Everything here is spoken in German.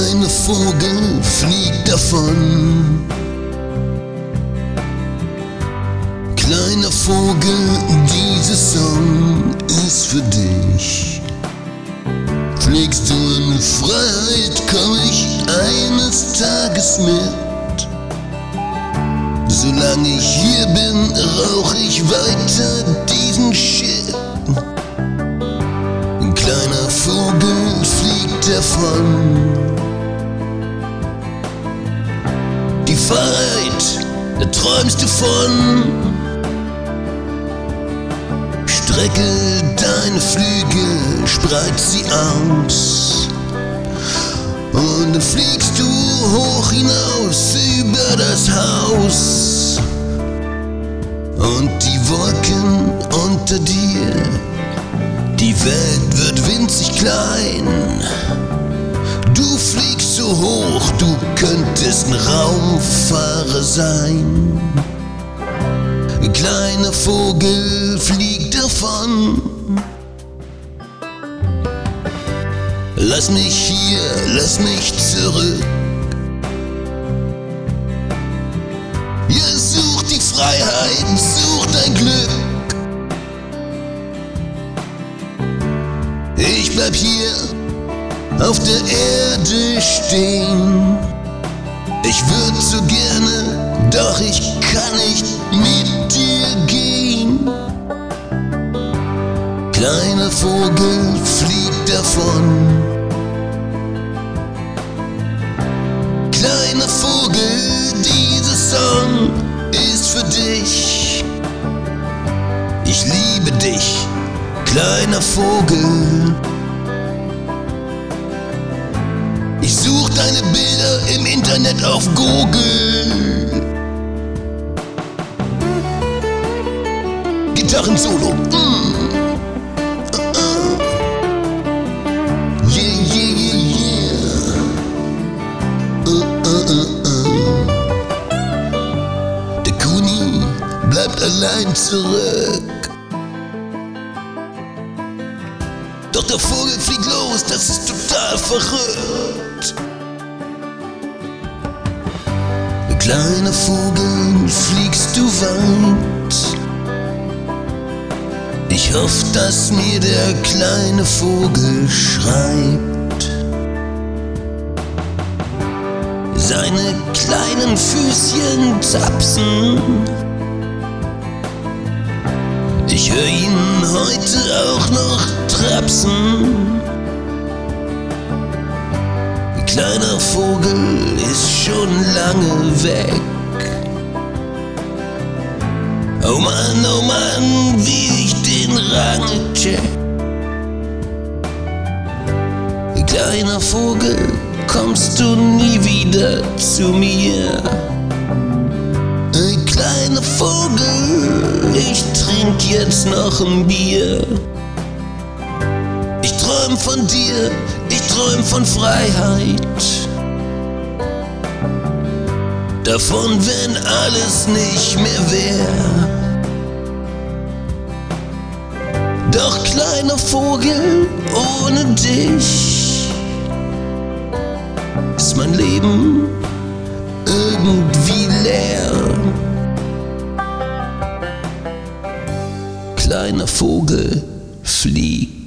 kleine Vogel fliegt davon. Kleiner Vogel, dieser Song ist für dich. Fliegst du in Freiheit, komm ich eines Tages mit. Solange ich hier bin, rauch ich weiter diesen Shit. Ein kleiner Vogel fliegt davon. Freiheit, da träumst du von. Strecke deine Flügel, spreiz sie aus. Und dann fliegst du hoch hinaus über das Haus. Und die Wolken unter dir, die Welt wird winzig klein. Du fliegst so hoch, du könntest ein Raumfahrer sein. Ein kleiner Vogel fliegt davon. Lass mich hier, lass mich zurück. Ja, such die Freiheit, such dein Glück. Ich bleib hier auf der Erde stehen. Kleiner Vogel fliegt davon. Kleiner Vogel, dieser Song ist für dich. Ich liebe dich, kleiner Vogel. Ich such deine Bilder im Internet auf Google. Gitarren-Solo. Mm. Bleibt allein zurück. Doch der Vogel fliegt los, das ist total verrückt. Kleiner Vogel, fliegst du weit? Ich hoffe, dass mir der kleine Vogel schreibt. Seine kleinen Füßchen zapsen. Ich höre ihn heute auch noch trapsen. Kleiner Vogel ist schon lange weg. Oh Mann, oh Mann, wie ich den Rang check. Kleiner Vogel, kommst du nie wieder zu mir? Trink jetzt noch ein Bier. Ich träum von dir, ich träum von Freiheit. Davon, wenn alles nicht mehr wäre. Doch kleiner Vogel, ohne dich ist mein Leben irgendwie leer. Vogel, flieg.